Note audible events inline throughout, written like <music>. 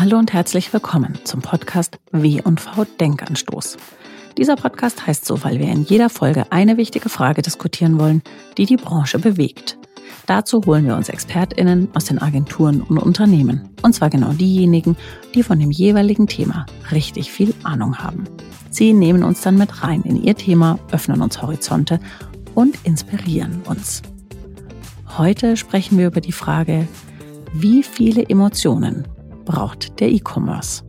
Hallo und herzlich willkommen zum Podcast W&V Denkanstoß. Dieser Podcast heißt so, weil wir in jeder Folge eine wichtige Frage diskutieren wollen, die die Branche bewegt. Dazu holen wir uns ExpertInnen aus den Agenturen und Unternehmen. Und zwar genau diejenigen, die von dem jeweiligen Thema richtig viel Ahnung haben. Sie nehmen uns dann mit rein in ihr Thema, öffnen uns Horizonte und inspirieren uns. Heute sprechen wir über die Frage, wie viele Emotionen braucht der E-Commerce?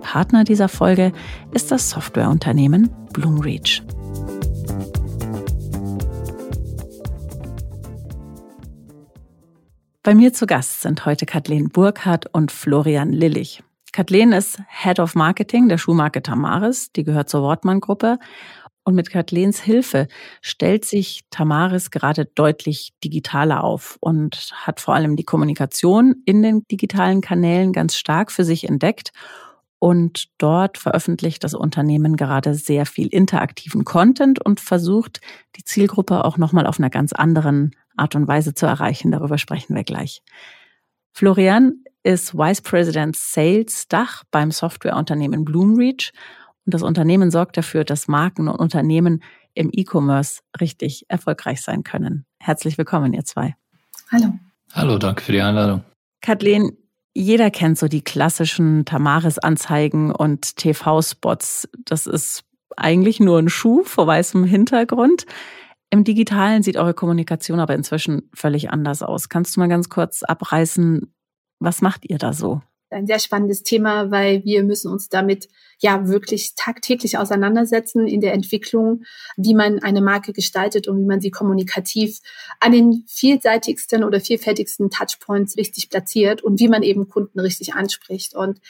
Partner dieser Folge ist das Softwareunternehmen Bloomreach. Bei mir zu Gast sind heute Kathleen Burkhardt und Florian Lillich. Kathleen ist Head of Marketing der Schuhmarke Tamaris, die gehört zur Wortmann-Gruppe. Und mit Kathleens Hilfe stellt sich Tamaris gerade deutlich digitaler auf und hat vor allem die Kommunikation in den digitalen Kanälen ganz stark für sich entdeckt und dort veröffentlicht das Unternehmen gerade sehr viel interaktiven Content und versucht, die Zielgruppe auch nochmal auf einer ganz anderen Art und Weise zu erreichen. Darüber sprechen wir gleich. Florian ist Vice President Sales Dach beim Softwareunternehmen Bloomreach und das Unternehmen sorgt dafür, dass Marken und Unternehmen im E-Commerce richtig erfolgreich sein können. Herzlich willkommen, ihr zwei. Hallo. Hallo, danke für die Einladung. Kathleen, jeder kennt so die klassischen Tamaris-Anzeigen und TV-Spots. Das ist eigentlich nur ein Schuh vor weißem Hintergrund. Im Digitalen sieht eure Kommunikation aber inzwischen völlig anders aus. Kannst du mal ganz kurz abreißen, was macht ihr da so? Ein sehr spannendes Thema, weil wir müssen uns damit ja wirklich tagtäglich auseinandersetzen in der Entwicklung, wie man eine Marke gestaltet und wie man sie kommunikativ an den vielseitigsten oder vielfältigsten Touchpoints richtig platziert und wie man eben Kunden richtig anspricht. Und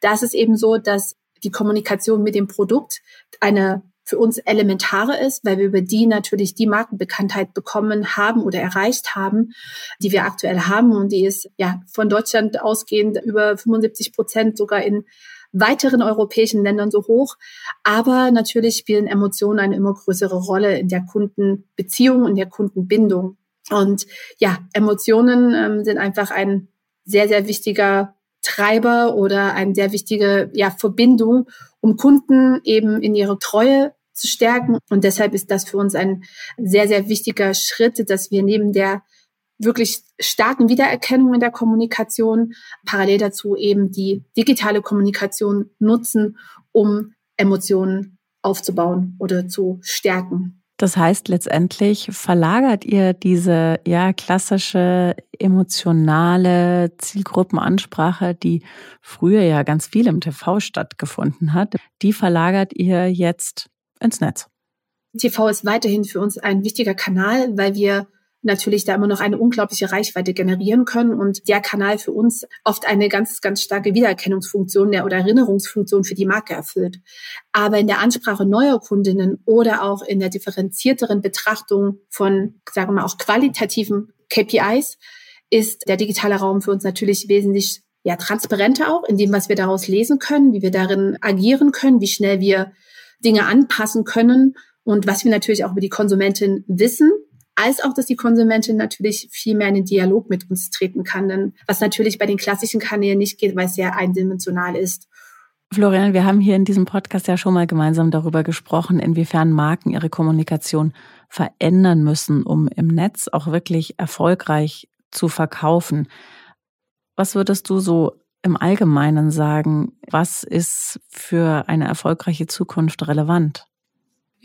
da ist es eben so, dass die Kommunikation mit dem Produkt eine für uns elementare ist, weil wir über die natürlich die Markenbekanntheit bekommen haben oder erreicht haben, die wir aktuell haben. Und die ist ja von Deutschland ausgehend über 75 Prozent sogar in weiteren europäischen Ländern so hoch. Aber natürlich spielen Emotionen eine immer größere Rolle in der Kundenbeziehung und der Kundenbindung. Und ja, Emotionen ähm, sind einfach ein sehr, sehr wichtiger Treiber oder eine sehr wichtige ja, Verbindung, um Kunden eben in ihre Treue zu stärken. Und deshalb ist das für uns ein sehr, sehr wichtiger Schritt, dass wir neben der wirklich starken Wiedererkennung in der Kommunikation parallel dazu eben die digitale Kommunikation nutzen, um Emotionen aufzubauen oder zu stärken. Das heißt, letztendlich verlagert ihr diese ja klassische emotionale Zielgruppenansprache, die früher ja ganz viel im TV stattgefunden hat, die verlagert ihr jetzt ins Netz. TV ist weiterhin für uns ein wichtiger Kanal, weil wir natürlich da immer noch eine unglaubliche Reichweite generieren können und der Kanal für uns oft eine ganz, ganz starke Wiedererkennungsfunktion oder Erinnerungsfunktion für die Marke erfüllt. Aber in der Ansprache neuer Kundinnen oder auch in der differenzierteren Betrachtung von, sagen wir mal, auch qualitativen KPIs ist der digitale Raum für uns natürlich wesentlich ja, transparenter auch in dem, was wir daraus lesen können, wie wir darin agieren können, wie schnell wir Dinge anpassen können und was wir natürlich auch über die Konsumentin wissen, als auch, dass die Konsumentin natürlich viel mehr in den Dialog mit uns treten kann, denn was natürlich bei den klassischen Kanälen nicht geht, weil es sehr eindimensional ist. Florian, wir haben hier in diesem Podcast ja schon mal gemeinsam darüber gesprochen, inwiefern Marken ihre Kommunikation verändern müssen, um im Netz auch wirklich erfolgreich zu verkaufen. Was würdest du so im Allgemeinen sagen, was ist für eine erfolgreiche Zukunft relevant?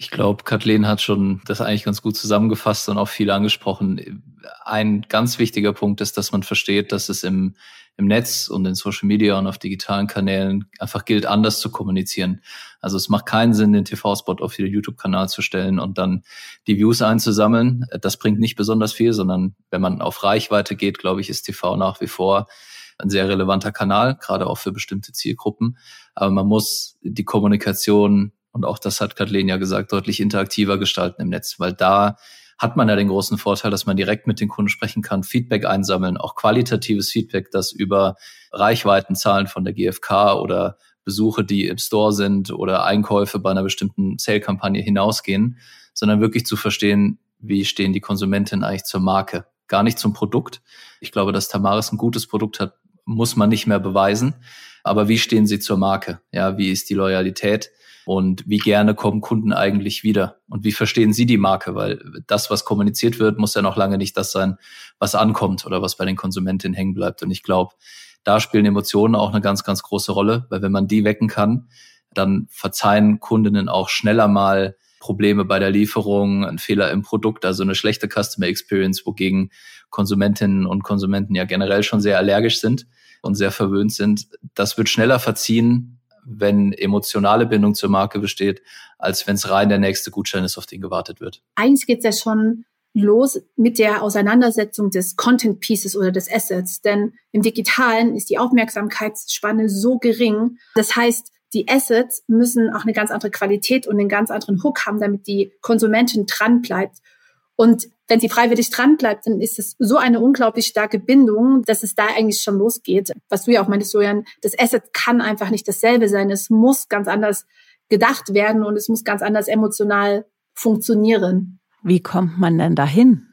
Ich glaube, Kathleen hat schon das eigentlich ganz gut zusammengefasst und auch viel angesprochen. Ein ganz wichtiger Punkt ist, dass man versteht, dass es im, im Netz und in Social Media und auf digitalen Kanälen einfach gilt, anders zu kommunizieren. Also es macht keinen Sinn, den TV-Spot auf den YouTube-Kanal zu stellen und dann die Views einzusammeln. Das bringt nicht besonders viel, sondern wenn man auf Reichweite geht, glaube ich, ist TV nach wie vor ein sehr relevanter Kanal, gerade auch für bestimmte Zielgruppen. Aber man muss die Kommunikation, und auch das hat Kathleen ja gesagt, deutlich interaktiver gestalten im Netz, weil da hat man ja den großen Vorteil, dass man direkt mit den Kunden sprechen kann, Feedback einsammeln, auch qualitatives Feedback, das über Reichweitenzahlen von der GfK oder Besuche, die im Store sind oder Einkäufe bei einer bestimmten Sale-Kampagne hinausgehen, sondern wirklich zu verstehen, wie stehen die Konsumentinnen eigentlich zur Marke gar nicht zum Produkt. Ich glaube, dass Tamaris ein gutes Produkt hat, muss man nicht mehr beweisen. Aber wie stehen Sie zur Marke? Ja, wie ist die Loyalität? Und wie gerne kommen Kunden eigentlich wieder? Und wie verstehen Sie die Marke? Weil das, was kommuniziert wird, muss ja noch lange nicht das sein, was ankommt oder was bei den Konsumentinnen hängen bleibt. Und ich glaube, da spielen Emotionen auch eine ganz, ganz große Rolle, weil wenn man die wecken kann, dann verzeihen Kundinnen auch schneller mal Probleme bei der Lieferung, ein Fehler im Produkt, also eine schlechte Customer Experience, wogegen Konsumentinnen und Konsumenten ja generell schon sehr allergisch sind und sehr verwöhnt sind. Das wird schneller verziehen, wenn emotionale Bindung zur Marke besteht, als wenn es rein der nächste Gutschein ist, auf den gewartet wird. Eigentlich geht es ja schon los mit der Auseinandersetzung des Content Pieces oder des Assets. Denn im Digitalen ist die Aufmerksamkeitsspanne so gering. Das heißt, die Assets müssen auch eine ganz andere Qualität und einen ganz anderen Hook haben, damit die Konsumentin dran bleibt. Und wenn sie freiwillig dran bleibt, dann ist es so eine unglaublich starke Bindung, dass es da eigentlich schon losgeht. Was du ja auch meintest, Julian, das Asset kann einfach nicht dasselbe sein. Es muss ganz anders gedacht werden und es muss ganz anders emotional funktionieren. Wie kommt man denn dahin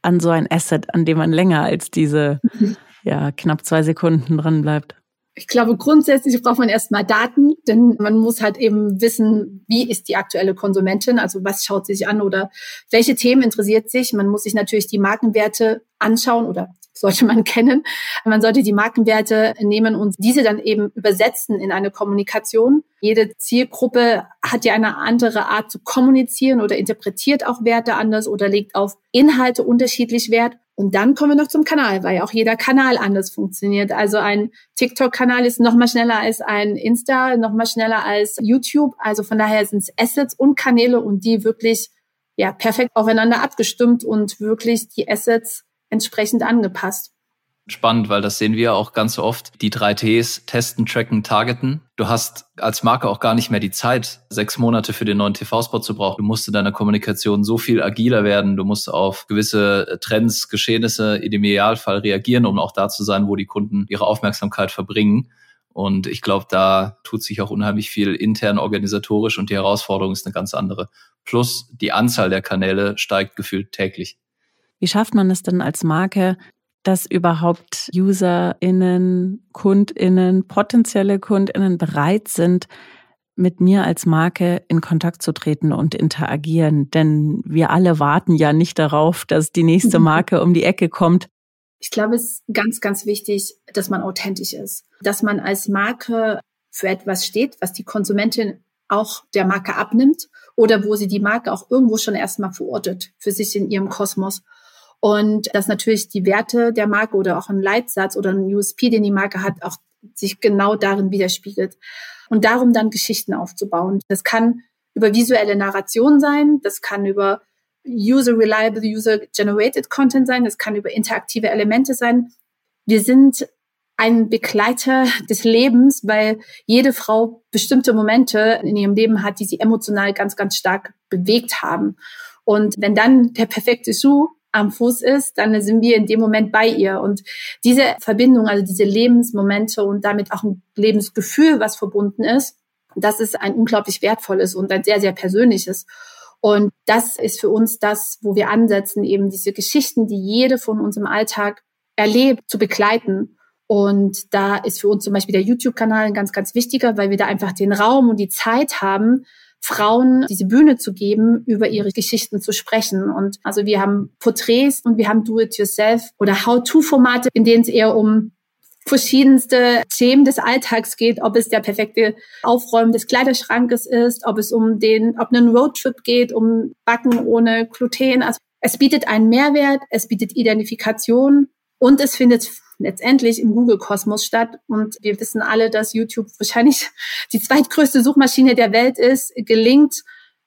an so ein Asset, an dem man länger als diese <laughs> ja, knapp zwei Sekunden dran bleibt? Ich glaube, grundsätzlich braucht man erstmal Daten, denn man muss halt eben wissen, wie ist die aktuelle Konsumentin, also was schaut sie sich an oder welche Themen interessiert sich. Man muss sich natürlich die Markenwerte anschauen oder sollte man <laughs> kennen. Man sollte die Markenwerte nehmen und diese dann eben übersetzen in eine Kommunikation. Jede Zielgruppe hat ja eine andere Art zu kommunizieren oder interpretiert auch Werte anders oder legt auf Inhalte unterschiedlich Wert. Und dann kommen wir noch zum Kanal, weil auch jeder Kanal anders funktioniert. Also ein TikTok-Kanal ist noch mal schneller als ein Insta, noch mal schneller als YouTube. Also von daher sind es Assets und Kanäle und die wirklich ja perfekt aufeinander abgestimmt und wirklich die Assets entsprechend angepasst spannend, weil das sehen wir auch ganz oft. Die drei Ts, testen, tracken, targeten. Du hast als Marke auch gar nicht mehr die Zeit, sechs Monate für den neuen TV-Spot zu brauchen. Du musst in deiner Kommunikation so viel agiler werden. Du musst auf gewisse Trends, Geschehnisse dem Idealfall reagieren, um auch da zu sein, wo die Kunden ihre Aufmerksamkeit verbringen. Und ich glaube, da tut sich auch unheimlich viel intern organisatorisch und die Herausforderung ist eine ganz andere. Plus die Anzahl der Kanäle steigt gefühlt täglich. Wie schafft man es denn als Marke, dass überhaupt UserInnen, KundInnen, potenzielle KundInnen bereit sind, mit mir als Marke in Kontakt zu treten und interagieren. Denn wir alle warten ja nicht darauf, dass die nächste mhm. Marke um die Ecke kommt. Ich glaube, es ist ganz, ganz wichtig, dass man authentisch ist. Dass man als Marke für etwas steht, was die Konsumentin auch der Marke abnimmt oder wo sie die Marke auch irgendwo schon erstmal verortet für sich in ihrem Kosmos. Und dass natürlich die Werte der Marke oder auch ein Leitsatz oder ein USP, den die Marke hat, auch sich genau darin widerspiegelt. Und darum dann Geschichten aufzubauen. Das kann über visuelle Narration sein, das kann über User-Reliable, User-Generated Content sein, das kann über interaktive Elemente sein. Wir sind ein Begleiter <laughs> des Lebens, weil jede Frau bestimmte Momente in ihrem Leben hat, die sie emotional ganz, ganz stark bewegt haben. Und wenn dann der perfekte Schuh am Fuß ist, dann sind wir in dem Moment bei ihr. Und diese Verbindung, also diese Lebensmomente und damit auch ein Lebensgefühl, was verbunden ist, das ist ein unglaublich wertvolles und ein sehr, sehr persönliches. Und das ist für uns das, wo wir ansetzen, eben diese Geschichten, die jede von uns im Alltag erlebt, zu begleiten. Und da ist für uns zum Beispiel der YouTube-Kanal ein ganz, ganz wichtiger, weil wir da einfach den Raum und die Zeit haben, Frauen diese Bühne zu geben, über ihre Geschichten zu sprechen. Und also wir haben Porträts und wir haben Do-it-yourself oder How-to-Formate, in denen es eher um verschiedenste Themen des Alltags geht, ob es der perfekte Aufräumen des Kleiderschrankes ist, ob es um den, ob einen Roadtrip geht, um Backen ohne Gluten. Also es bietet einen Mehrwert, es bietet Identifikation und es findet letztendlich im Google-Kosmos statt. Und wir wissen alle, dass YouTube wahrscheinlich <laughs> die zweitgrößte Suchmaschine der Welt ist, gelingt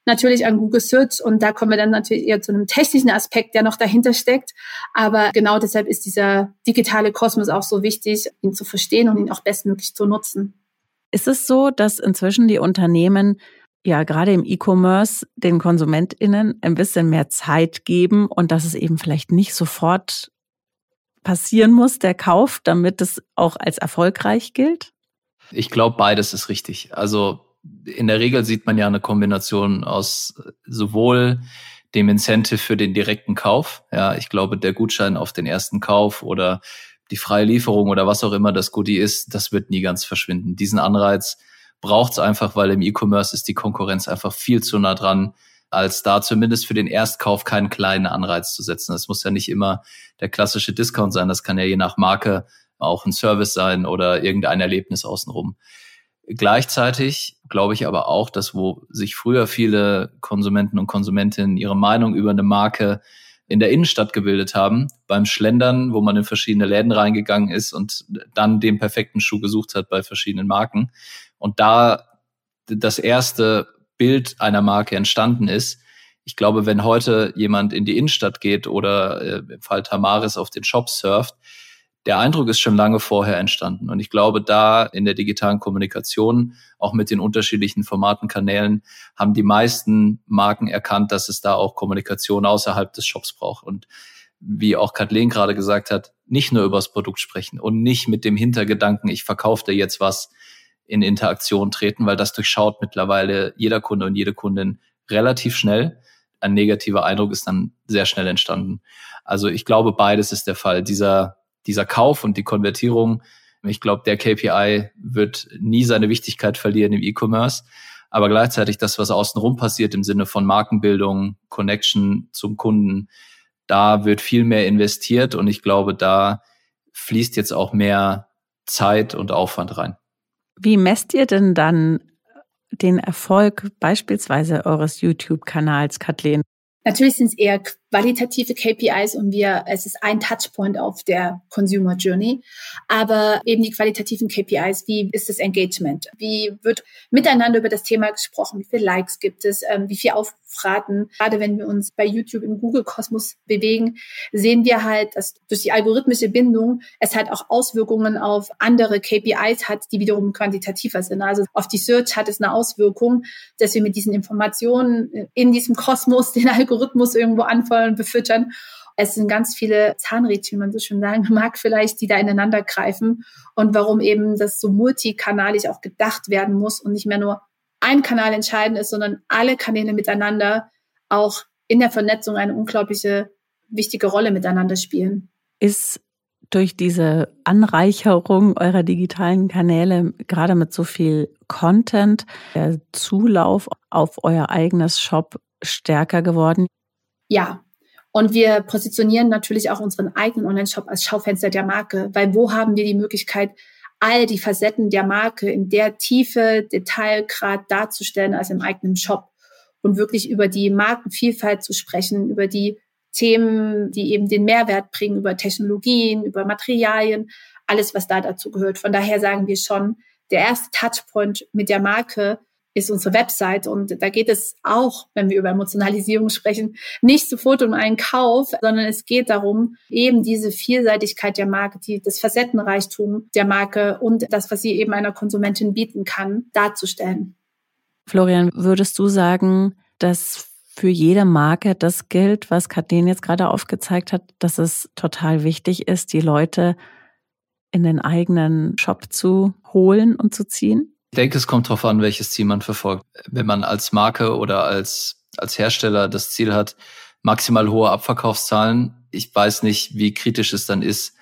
natürlich an Google Search und da kommen wir dann natürlich eher zu einem technischen Aspekt, der noch dahinter steckt. Aber genau deshalb ist dieser digitale Kosmos auch so wichtig, ihn zu verstehen und ihn auch bestmöglich zu nutzen. Ist es so, dass inzwischen die Unternehmen ja gerade im E-Commerce den KonsumentInnen ein bisschen mehr Zeit geben und dass es eben vielleicht nicht sofort passieren muss, der Kauf, damit es auch als erfolgreich gilt? Ich glaube, beides ist richtig. Also in der Regel sieht man ja eine Kombination aus sowohl dem Incentive für den direkten Kauf. Ja, ich glaube, der Gutschein auf den ersten Kauf oder die freie Lieferung oder was auch immer das Goodie ist, das wird nie ganz verschwinden. Diesen Anreiz braucht es einfach, weil im E-Commerce ist die Konkurrenz einfach viel zu nah dran, als da zumindest für den Erstkauf keinen kleinen Anreiz zu setzen. Das muss ja nicht immer der klassische Discount sein, das kann ja je nach Marke auch ein Service sein oder irgendein Erlebnis außenrum. Gleichzeitig glaube ich aber auch, dass wo sich früher viele Konsumenten und Konsumentinnen ihre Meinung über eine Marke in der Innenstadt gebildet haben, beim Schlendern, wo man in verschiedene Läden reingegangen ist und dann den perfekten Schuh gesucht hat bei verschiedenen Marken. Und da das erste Bild einer Marke entstanden ist. Ich glaube, wenn heute jemand in die Innenstadt geht oder äh, im Fall Tamaris auf den Shop surft, der Eindruck ist schon lange vorher entstanden. Und ich glaube, da in der digitalen Kommunikation, auch mit den unterschiedlichen Formaten, Kanälen, haben die meisten Marken erkannt, dass es da auch Kommunikation außerhalb des Shops braucht. Und wie auch Kathleen gerade gesagt hat, nicht nur über das Produkt sprechen und nicht mit dem Hintergedanken, ich verkaufe dir jetzt was in Interaktion treten, weil das durchschaut mittlerweile jeder Kunde und jede Kundin relativ schnell. Ein negativer Eindruck ist dann sehr schnell entstanden. Also ich glaube, beides ist der Fall. Dieser dieser Kauf und die Konvertierung, ich glaube, der KPI wird nie seine Wichtigkeit verlieren im E-Commerce. Aber gleichzeitig das, was außenrum passiert im Sinne von Markenbildung, Connection zum Kunden, da wird viel mehr investiert und ich glaube, da fließt jetzt auch mehr Zeit und Aufwand rein. Wie messt ihr denn dann den Erfolg beispielsweise eures YouTube-Kanals, Kathleen? Natürlich sind es eher qualitative KPIs und wir, es ist ein Touchpoint auf der Consumer Journey. Aber eben die qualitativen KPIs, wie ist das Engagement? Wie wird miteinander über das Thema gesprochen? Wie viele Likes gibt es? Ähm, wie viel Aufraten? Gerade wenn wir uns bei YouTube im Google-Kosmos bewegen, sehen wir halt, dass durch die algorithmische Bindung es halt auch Auswirkungen auf andere KPIs hat, die wiederum quantitativer sind. Also auf die Search hat es eine Auswirkung, dass wir mit diesen Informationen in diesem Kosmos den Algorithmus irgendwo anfangen und befüttern. Es sind ganz viele Zahnrädchen, wie man so schön sagen mag, vielleicht, die da ineinander greifen und warum eben das so multikanalig auch gedacht werden muss und nicht mehr nur ein Kanal entscheidend ist, sondern alle Kanäle miteinander auch in der Vernetzung eine unglaubliche wichtige Rolle miteinander spielen. Ist durch diese Anreicherung eurer digitalen Kanäle, gerade mit so viel Content, der Zulauf auf euer eigenes Shop stärker geworden? Ja, und wir positionieren natürlich auch unseren eigenen Online-Shop als Schaufenster der Marke, weil wo haben wir die Möglichkeit, all die Facetten der Marke in der Tiefe, Detailgrad darzustellen als im eigenen Shop und wirklich über die Markenvielfalt zu sprechen, über die Themen, die eben den Mehrwert bringen, über Technologien, über Materialien, alles, was da dazu gehört. Von daher sagen wir schon, der erste Touchpoint mit der Marke ist unsere Website. Und da geht es auch, wenn wir über Emotionalisierung sprechen, nicht sofort um einen Kauf, sondern es geht darum, eben diese Vielseitigkeit der Marke, die, das Facettenreichtum der Marke und das, was sie eben einer Konsumentin bieten kann, darzustellen. Florian, würdest du sagen, dass für jede Marke das gilt, was Kathleen jetzt gerade aufgezeigt hat, dass es total wichtig ist, die Leute in den eigenen Shop zu holen und zu ziehen? Ich denke, es kommt darauf an, welches Ziel man verfolgt. Wenn man als Marke oder als, als Hersteller das Ziel hat, maximal hohe Abverkaufszahlen, ich weiß nicht, wie kritisch es dann ist,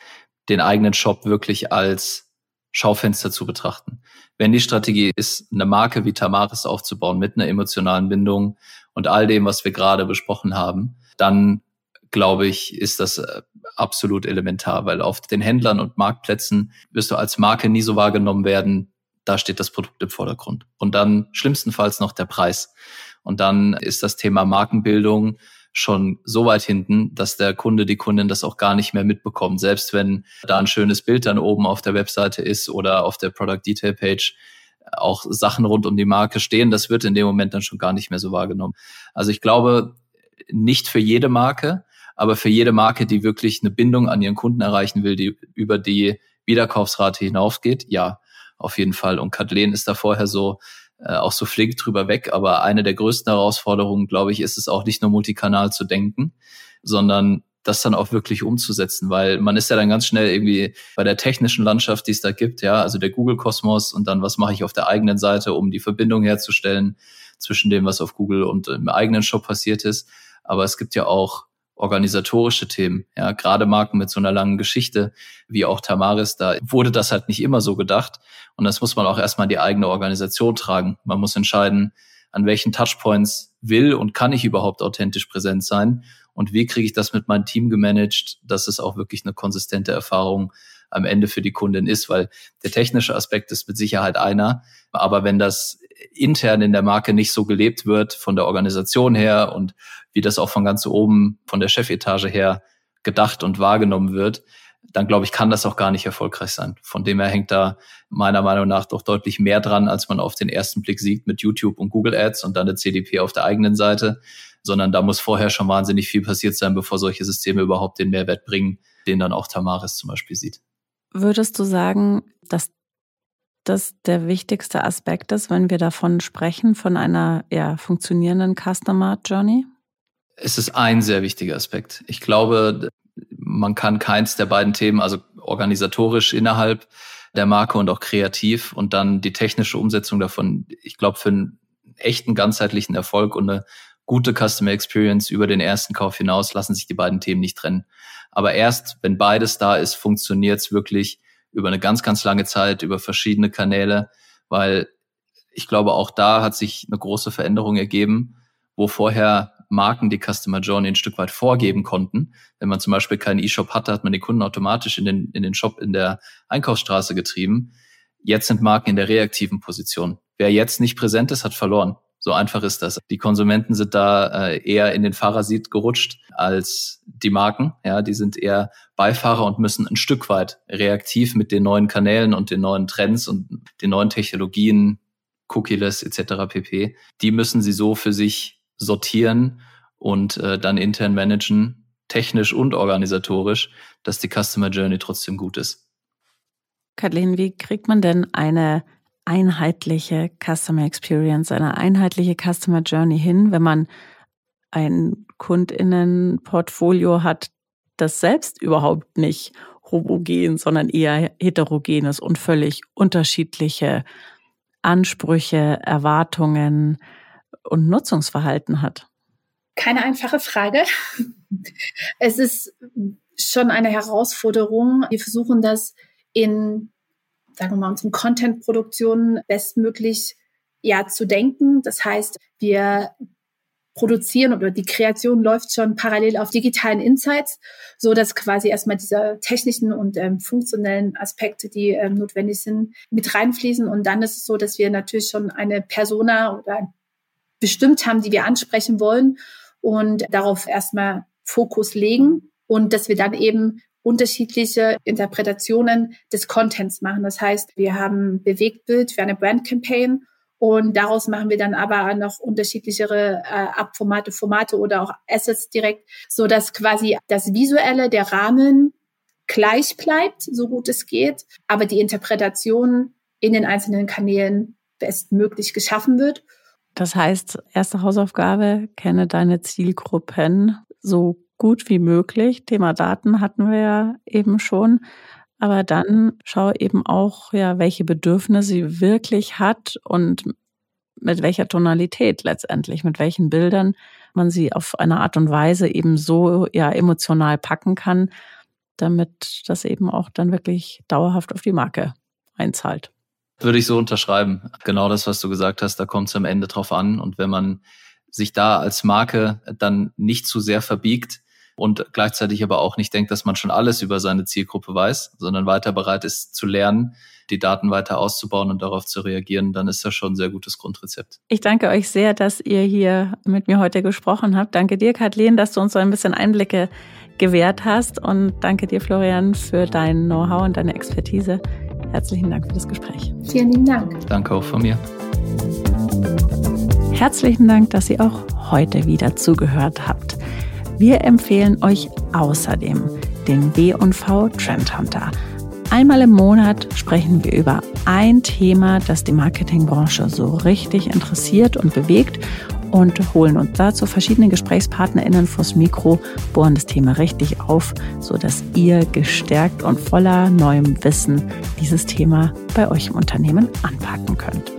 den eigenen Shop wirklich als Schaufenster zu betrachten. Wenn die Strategie ist, eine Marke wie Tamaris aufzubauen mit einer emotionalen Bindung und all dem, was wir gerade besprochen haben, dann glaube ich, ist das äh, absolut elementar, weil auf den Händlern und Marktplätzen wirst du als Marke nie so wahrgenommen werden, da steht das Produkt im Vordergrund. Und dann schlimmstenfalls noch der Preis. Und dann ist das Thema Markenbildung schon so weit hinten, dass der Kunde, die Kundin das auch gar nicht mehr mitbekommt. Selbst wenn da ein schönes Bild dann oben auf der Webseite ist oder auf der Product Detail Page auch Sachen rund um die Marke stehen, das wird in dem Moment dann schon gar nicht mehr so wahrgenommen. Also ich glaube, nicht für jede Marke, aber für jede Marke, die wirklich eine Bindung an ihren Kunden erreichen will, die über die Wiederkaufsrate hinaufgeht, ja auf jeden Fall. Und Kathleen ist da vorher so äh, auch so flink drüber weg. Aber eine der größten Herausforderungen, glaube ich, ist es auch nicht nur multikanal zu denken, sondern das dann auch wirklich umzusetzen, weil man ist ja dann ganz schnell irgendwie bei der technischen Landschaft, die es da gibt, ja, also der Google-Kosmos und dann, was mache ich auf der eigenen Seite, um die Verbindung herzustellen zwischen dem, was auf Google und im eigenen Shop passiert ist. Aber es gibt ja auch organisatorische Themen. Ja, gerade Marken mit so einer langen Geschichte wie auch Tamaris, da wurde das halt nicht immer so gedacht. Und das muss man auch erstmal die eigene Organisation tragen. Man muss entscheiden, an welchen Touchpoints will und kann ich überhaupt authentisch präsent sein und wie kriege ich das mit meinem Team gemanagt, dass es auch wirklich eine konsistente Erfahrung am Ende für die Kundin ist, weil der technische Aspekt ist mit Sicherheit einer, aber wenn das intern in der Marke nicht so gelebt wird von der Organisation her und wie das auch von ganz oben von der Chefetage her gedacht und wahrgenommen wird, dann glaube ich, kann das auch gar nicht erfolgreich sein. Von dem her hängt da meiner Meinung nach doch deutlich mehr dran, als man auf den ersten Blick sieht mit YouTube und Google Ads und dann der CDP auf der eigenen Seite, sondern da muss vorher schon wahnsinnig viel passiert sein, bevor solche Systeme überhaupt den Mehrwert bringen, den dann auch Tamaris zum Beispiel sieht. Würdest du sagen, dass das der wichtigste Aspekt ist, wenn wir davon sprechen, von einer ja, funktionierenden Customer Journey? Es ist ein sehr wichtiger Aspekt. Ich glaube, man kann keins der beiden Themen, also organisatorisch innerhalb der Marke und auch kreativ und dann die technische Umsetzung davon, ich glaube, für einen echten ganzheitlichen Erfolg und eine gute Customer Experience über den ersten Kauf hinaus lassen sich die beiden Themen nicht trennen. Aber erst, wenn beides da ist, funktioniert es wirklich über eine ganz, ganz lange Zeit, über verschiedene Kanäle, weil ich glaube, auch da hat sich eine große Veränderung ergeben, wo vorher Marken die Customer Journey ein Stück weit vorgeben konnten. Wenn man zum Beispiel keinen E-Shop hatte, hat man den Kunden automatisch in den, in den Shop in der Einkaufsstraße getrieben. Jetzt sind Marken in der reaktiven Position. Wer jetzt nicht präsent ist, hat verloren. So einfach ist das. Die Konsumenten sind da äh, eher in den Fahrersitz gerutscht als die Marken. Ja, die sind eher Beifahrer und müssen ein Stück weit reaktiv mit den neuen Kanälen und den neuen Trends und den neuen Technologien, Cookieless etc. pp. Die müssen sie so für sich sortieren und äh, dann intern managen, technisch und organisatorisch, dass die Customer Journey trotzdem gut ist. Kathleen, wie kriegt man denn eine einheitliche Customer Experience, eine einheitliche Customer Journey hin, wenn man ein Kundinnenportfolio hat, das selbst überhaupt nicht homogen, sondern eher heterogenes und völlig unterschiedliche Ansprüche, Erwartungen und Nutzungsverhalten hat? Keine einfache Frage. Es ist schon eine Herausforderung. Wir versuchen das in sagen wir mal, unseren Content-Produktionen bestmöglich ja zu denken. Das heißt, wir produzieren oder die Kreation läuft schon parallel auf digitalen Insights, so dass quasi erstmal diese technischen und ähm, funktionellen Aspekte, die ähm, notwendig sind, mit reinfließen. Und dann ist es so, dass wir natürlich schon eine Persona oder bestimmt haben, die wir ansprechen wollen und darauf erstmal Fokus legen und dass wir dann eben unterschiedliche Interpretationen des Contents machen. Das heißt, wir haben Bewegtbild für eine Brand Campaign und daraus machen wir dann aber noch unterschiedlichere äh, Abformate, Formate oder auch Assets direkt, so dass quasi das Visuelle, der Rahmen gleich bleibt, so gut es geht, aber die Interpretation in den einzelnen Kanälen bestmöglich geschaffen wird. Das heißt, erste Hausaufgabe, kenne deine Zielgruppen so gut wie möglich. Thema Daten hatten wir ja eben schon. Aber dann schau eben auch, ja, welche Bedürfnisse sie wirklich hat und mit welcher Tonalität letztendlich, mit welchen Bildern man sie auf eine Art und Weise eben so ja emotional packen kann, damit das eben auch dann wirklich dauerhaft auf die Marke einzahlt. Würde ich so unterschreiben. Genau das, was du gesagt hast, da kommt es am Ende drauf an. Und wenn man sich da als Marke dann nicht zu sehr verbiegt, und gleichzeitig aber auch nicht denkt, dass man schon alles über seine Zielgruppe weiß, sondern weiter bereit ist zu lernen, die Daten weiter auszubauen und darauf zu reagieren, dann ist das schon ein sehr gutes Grundrezept. Ich danke euch sehr, dass ihr hier mit mir heute gesprochen habt. Danke dir, Kathleen, dass du uns so ein bisschen Einblicke gewährt hast und danke dir, Florian, für dein Know-how und deine Expertise. Herzlichen Dank für das Gespräch. Vielen lieben Dank. Danke auch von mir. Herzlichen Dank, dass ihr auch heute wieder zugehört habt. Wir empfehlen euch außerdem den B&V Trend Hunter. Einmal im Monat sprechen wir über ein Thema, das die Marketingbranche so richtig interessiert und bewegt und holen uns dazu verschiedene GesprächspartnerInnen vors Mikro, bohren das Thema richtig auf, sodass ihr gestärkt und voller neuem Wissen dieses Thema bei euch im Unternehmen anpacken könnt.